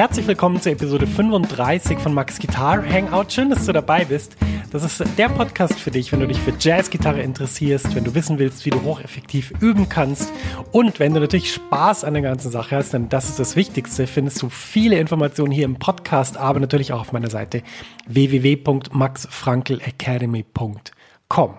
Herzlich willkommen zur Episode 35 von Max Guitar Hangout. Schön, dass du dabei bist. Das ist der Podcast für dich, wenn du dich für Jazzgitarre interessierst, wenn du wissen willst, wie du hocheffektiv üben kannst und wenn du natürlich Spaß an der ganzen Sache hast, denn das ist das Wichtigste, findest du viele Informationen hier im Podcast, aber natürlich auch auf meiner Seite www.maxfrankelacademy.com.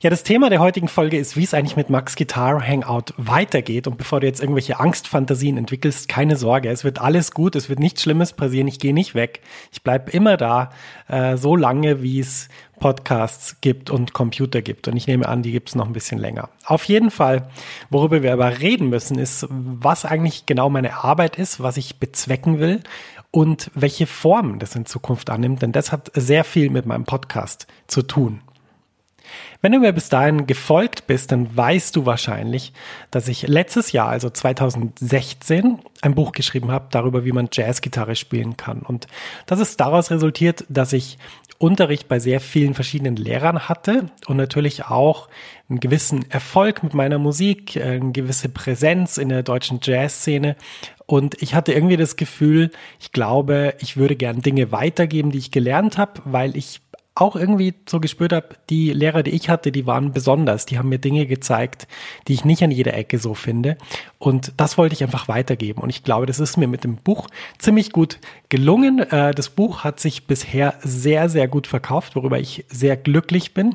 Ja, das Thema der heutigen Folge ist, wie es eigentlich mit Max Guitar Hangout weitergeht. Und bevor du jetzt irgendwelche Angstfantasien entwickelst, keine Sorge, es wird alles gut, es wird nichts Schlimmes passieren, ich gehe nicht weg. Ich bleibe immer da, äh, so lange, wie es Podcasts gibt und Computer gibt. Und ich nehme an, die gibt es noch ein bisschen länger. Auf jeden Fall, worüber wir aber reden müssen, ist, was eigentlich genau meine Arbeit ist, was ich bezwecken will und welche Form das in Zukunft annimmt. Denn das hat sehr viel mit meinem Podcast zu tun. Wenn du mir bis dahin gefolgt bist, dann weißt du wahrscheinlich, dass ich letztes Jahr, also 2016, ein Buch geschrieben habe darüber, wie man Jazzgitarre spielen kann. Und das ist daraus resultiert, dass ich Unterricht bei sehr vielen verschiedenen Lehrern hatte und natürlich auch einen gewissen Erfolg mit meiner Musik, eine gewisse Präsenz in der deutschen Jazzszene. Und ich hatte irgendwie das Gefühl, ich glaube, ich würde gern Dinge weitergeben, die ich gelernt habe, weil ich auch irgendwie so gespürt habe, die Lehrer, die ich hatte, die waren besonders. Die haben mir Dinge gezeigt, die ich nicht an jeder Ecke so finde. Und das wollte ich einfach weitergeben. Und ich glaube, das ist mir mit dem Buch ziemlich gut gelungen. Äh, das Buch hat sich bisher sehr, sehr gut verkauft, worüber ich sehr glücklich bin.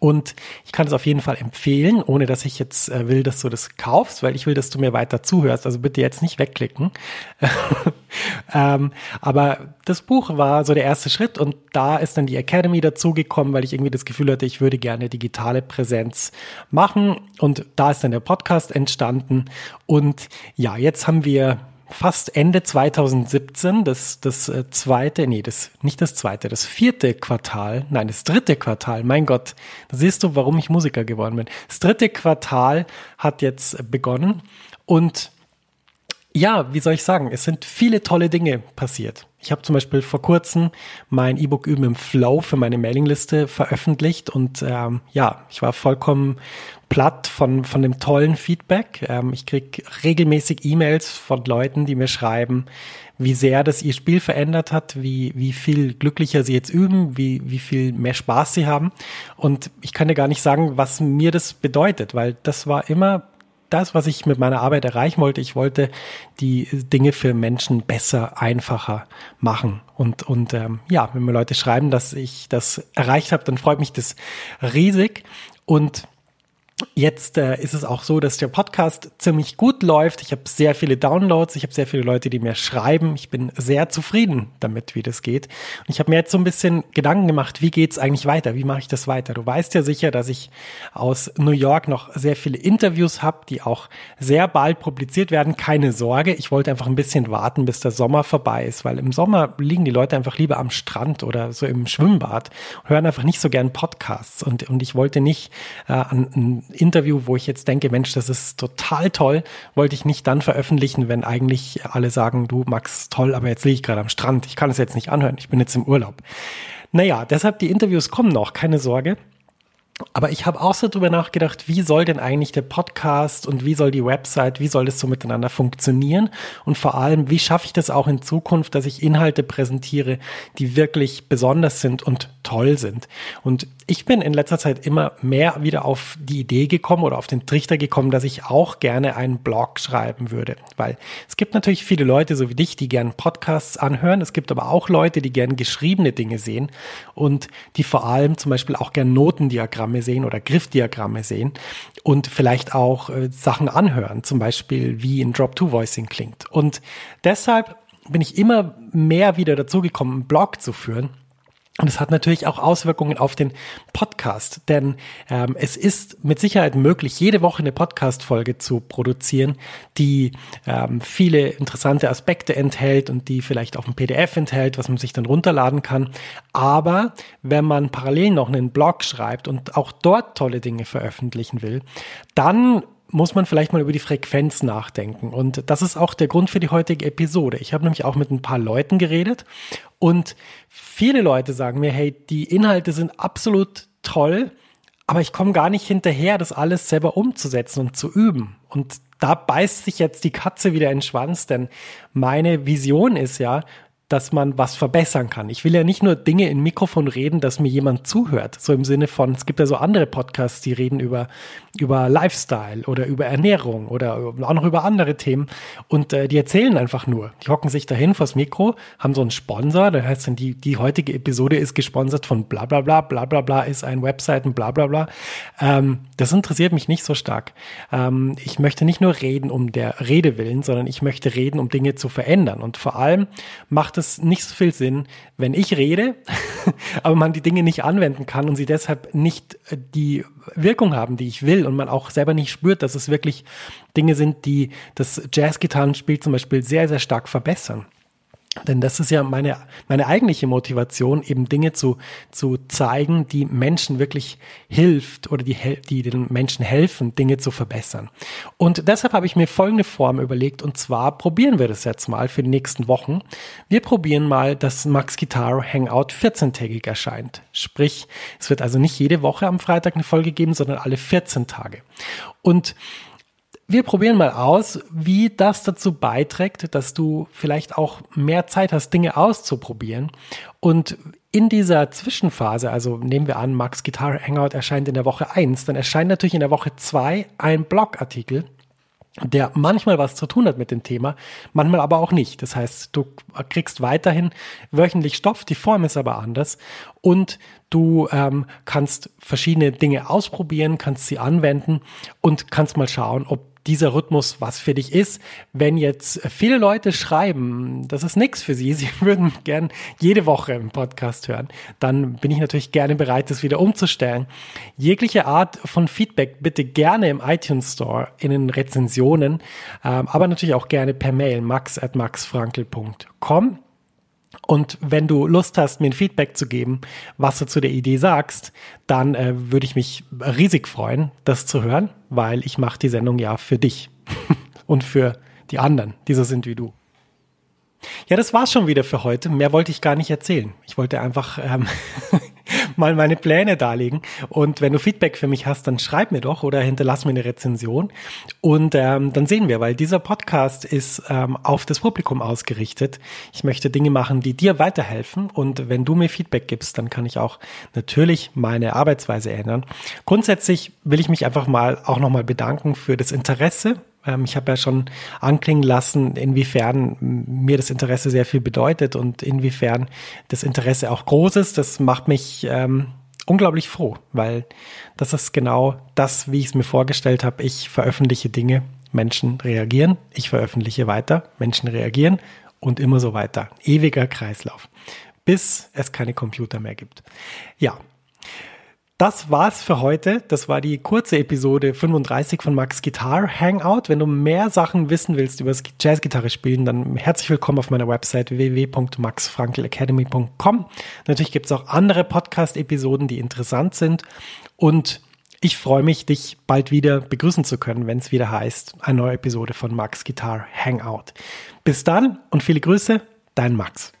Und ich kann es auf jeden Fall empfehlen, ohne dass ich jetzt äh, will, dass du das kaufst, weil ich will, dass du mir weiter zuhörst. Also bitte jetzt nicht wegklicken. ähm, aber das Buch war so der erste Schritt und da ist dann die Academy dazugekommen, weil ich irgendwie das Gefühl hatte, ich würde gerne digitale Präsenz machen. Und da ist dann der Podcast entstanden. Und ja, jetzt haben wir fast Ende 2017, das, das äh, zweite, nee, das, nicht das zweite, das vierte Quartal, nein, das dritte Quartal, mein Gott, da siehst du, warum ich Musiker geworden bin. Das dritte Quartal hat jetzt begonnen und ja, wie soll ich sagen, es sind viele tolle Dinge passiert. Ich habe zum Beispiel vor kurzem mein E-Book Üben im Flow für meine Mailingliste veröffentlicht und ähm, ja, ich war vollkommen platt von, von dem tollen Feedback. Ähm, ich krieg regelmäßig E-Mails von Leuten, die mir schreiben, wie sehr das ihr Spiel verändert hat, wie, wie viel glücklicher sie jetzt üben, wie, wie viel mehr Spaß sie haben. Und ich kann dir gar nicht sagen, was mir das bedeutet, weil das war immer das, was ich mit meiner Arbeit erreichen wollte. Ich wollte die Dinge für Menschen besser, einfacher machen. Und, und ähm, ja, wenn mir Leute schreiben, dass ich das erreicht habe, dann freut mich das riesig. Und Jetzt äh, ist es auch so, dass der Podcast ziemlich gut läuft. Ich habe sehr viele Downloads, ich habe sehr viele Leute, die mir schreiben. Ich bin sehr zufrieden damit, wie das geht. Und ich habe mir jetzt so ein bisschen Gedanken gemacht, wie geht's eigentlich weiter? Wie mache ich das weiter? Du weißt ja sicher, dass ich aus New York noch sehr viele Interviews habe, die auch sehr bald publiziert werden. Keine Sorge, ich wollte einfach ein bisschen warten, bis der Sommer vorbei ist, weil im Sommer liegen die Leute einfach lieber am Strand oder so im Schwimmbad und hören einfach nicht so gern Podcasts. Und, und ich wollte nicht äh, an Interview, wo ich jetzt denke, Mensch, das ist total toll, wollte ich nicht dann veröffentlichen, wenn eigentlich alle sagen, du Max, toll, aber jetzt liege ich gerade am Strand, ich kann es jetzt nicht anhören, ich bin jetzt im Urlaub. Naja, deshalb die Interviews kommen noch, keine Sorge. Aber ich habe auch so drüber nachgedacht, wie soll denn eigentlich der Podcast und wie soll die Website, wie soll das so miteinander funktionieren? Und vor allem, wie schaffe ich das auch in Zukunft, dass ich Inhalte präsentiere, die wirklich besonders sind und toll sind? Und ich bin in letzter Zeit immer mehr wieder auf die Idee gekommen oder auf den Trichter gekommen, dass ich auch gerne einen Blog schreiben würde. Weil es gibt natürlich viele Leute, so wie dich, die gern Podcasts anhören. Es gibt aber auch Leute, die gern geschriebene Dinge sehen und die vor allem zum Beispiel auch gern Notendiagramme Diagramme sehen oder Griffdiagramme sehen und vielleicht auch äh, Sachen anhören, zum Beispiel wie ein Drop-to-Voicing klingt. Und deshalb bin ich immer mehr wieder dazu gekommen, einen Blog zu führen und es hat natürlich auch Auswirkungen auf den Podcast, denn ähm, es ist mit Sicherheit möglich, jede Woche eine Podcast-Folge zu produzieren, die ähm, viele interessante Aspekte enthält und die vielleicht auch ein PDF enthält, was man sich dann runterladen kann. Aber wenn man parallel noch einen Blog schreibt und auch dort tolle Dinge veröffentlichen will, dann muss man vielleicht mal über die Frequenz nachdenken. Und das ist auch der Grund für die heutige Episode. Ich habe nämlich auch mit ein paar Leuten geredet und viele Leute sagen mir, hey, die Inhalte sind absolut toll, aber ich komme gar nicht hinterher, das alles selber umzusetzen und zu üben. Und da beißt sich jetzt die Katze wieder in den Schwanz, denn meine Vision ist ja, dass man was verbessern kann. Ich will ja nicht nur Dinge in Mikrofon reden, dass mir jemand zuhört. So im Sinne von, es gibt ja so andere Podcasts, die reden über, über Lifestyle oder über Ernährung oder auch noch über andere Themen. Und äh, die erzählen einfach nur. Die hocken sich dahin vors Mikro, haben so einen Sponsor, da heißt dann, die, die heutige Episode ist gesponsert von bla bla bla, bla bla bla ist ein Webseiten, bla bla bla. Ähm, das interessiert mich nicht so stark. Ähm, ich möchte nicht nur reden um der Rede willen, sondern ich möchte reden, um Dinge zu verändern. Und vor allem macht es nicht so viel Sinn, wenn ich rede, aber man die Dinge nicht anwenden kann und sie deshalb nicht äh, die Wirkung haben, die ich will und man auch selber nicht spürt, dass es wirklich Dinge sind, die das Jazzgitarrenspiel zum Beispiel sehr, sehr stark verbessern. Denn das ist ja meine, meine eigentliche Motivation, eben Dinge zu, zu zeigen, die Menschen wirklich hilft oder die, die den Menschen helfen, Dinge zu verbessern. Und deshalb habe ich mir folgende Form überlegt und zwar probieren wir das jetzt mal für die nächsten Wochen. Wir probieren mal, dass Max Guitar Hangout 14-tägig erscheint. Sprich, es wird also nicht jede Woche am Freitag eine Folge geben, sondern alle 14 Tage. Und wir probieren mal aus, wie das dazu beiträgt, dass du vielleicht auch mehr Zeit hast, Dinge auszuprobieren. Und in dieser Zwischenphase, also nehmen wir an, Max Guitar Hangout erscheint in der Woche eins, dann erscheint natürlich in der Woche zwei ein Blogartikel, der manchmal was zu tun hat mit dem Thema, manchmal aber auch nicht. Das heißt, du kriegst weiterhin wöchentlich Stoff, die Form ist aber anders und du ähm, kannst verschiedene Dinge ausprobieren, kannst sie anwenden und kannst mal schauen, ob dieser Rhythmus was für dich ist. Wenn jetzt viele Leute schreiben, das ist nichts für sie, sie würden gern jede Woche im Podcast hören, dann bin ich natürlich gerne bereit, das wieder umzustellen. Jegliche Art von Feedback bitte gerne im iTunes Store in den Rezensionen, ähm, aber natürlich auch gerne per Mail max at maxfrankel.com. Und wenn du Lust hast, mir ein Feedback zu geben, was du zu der Idee sagst, dann äh, würde ich mich riesig freuen, das zu hören, weil ich mache die Sendung ja für dich und für die anderen, die so sind wie du. Ja, das war's schon wieder für heute. Mehr wollte ich gar nicht erzählen. Ich wollte einfach ähm, mal meine Pläne darlegen. Und wenn du Feedback für mich hast, dann schreib mir doch oder hinterlass mir eine Rezension. Und ähm, dann sehen wir, weil dieser Podcast ist ähm, auf das Publikum ausgerichtet. Ich möchte Dinge machen, die dir weiterhelfen. Und wenn du mir Feedback gibst, dann kann ich auch natürlich meine Arbeitsweise ändern. Grundsätzlich will ich mich einfach mal auch nochmal bedanken für das Interesse ähm, ich habe ja schon anklingen lassen, inwiefern mir das Interesse sehr viel bedeutet und inwiefern das Interesse auch groß ist. Das macht mich ähm, unglaublich froh, weil das ist genau das, wie ich es mir vorgestellt habe. Ich veröffentliche Dinge, Menschen reagieren, ich veröffentliche weiter, Menschen reagieren und immer so weiter. Ewiger Kreislauf, bis es keine Computer mehr gibt. Ja, das war's für heute. Das war die kurze Episode 35 von Max Guitar Hangout. Wenn du mehr Sachen wissen willst über das Jazzgitarre spielen, dann herzlich willkommen auf meiner Website www.maxfrankelacademy.com. Natürlich gibt's auch andere Podcast-Episoden, die interessant sind. Und Ich freue mich, dich bald wieder begrüßen zu können, wenn es wieder heißt, eine neue Episode von Max Guitar Hangout. Bis dann und viele Grüße, dein Max.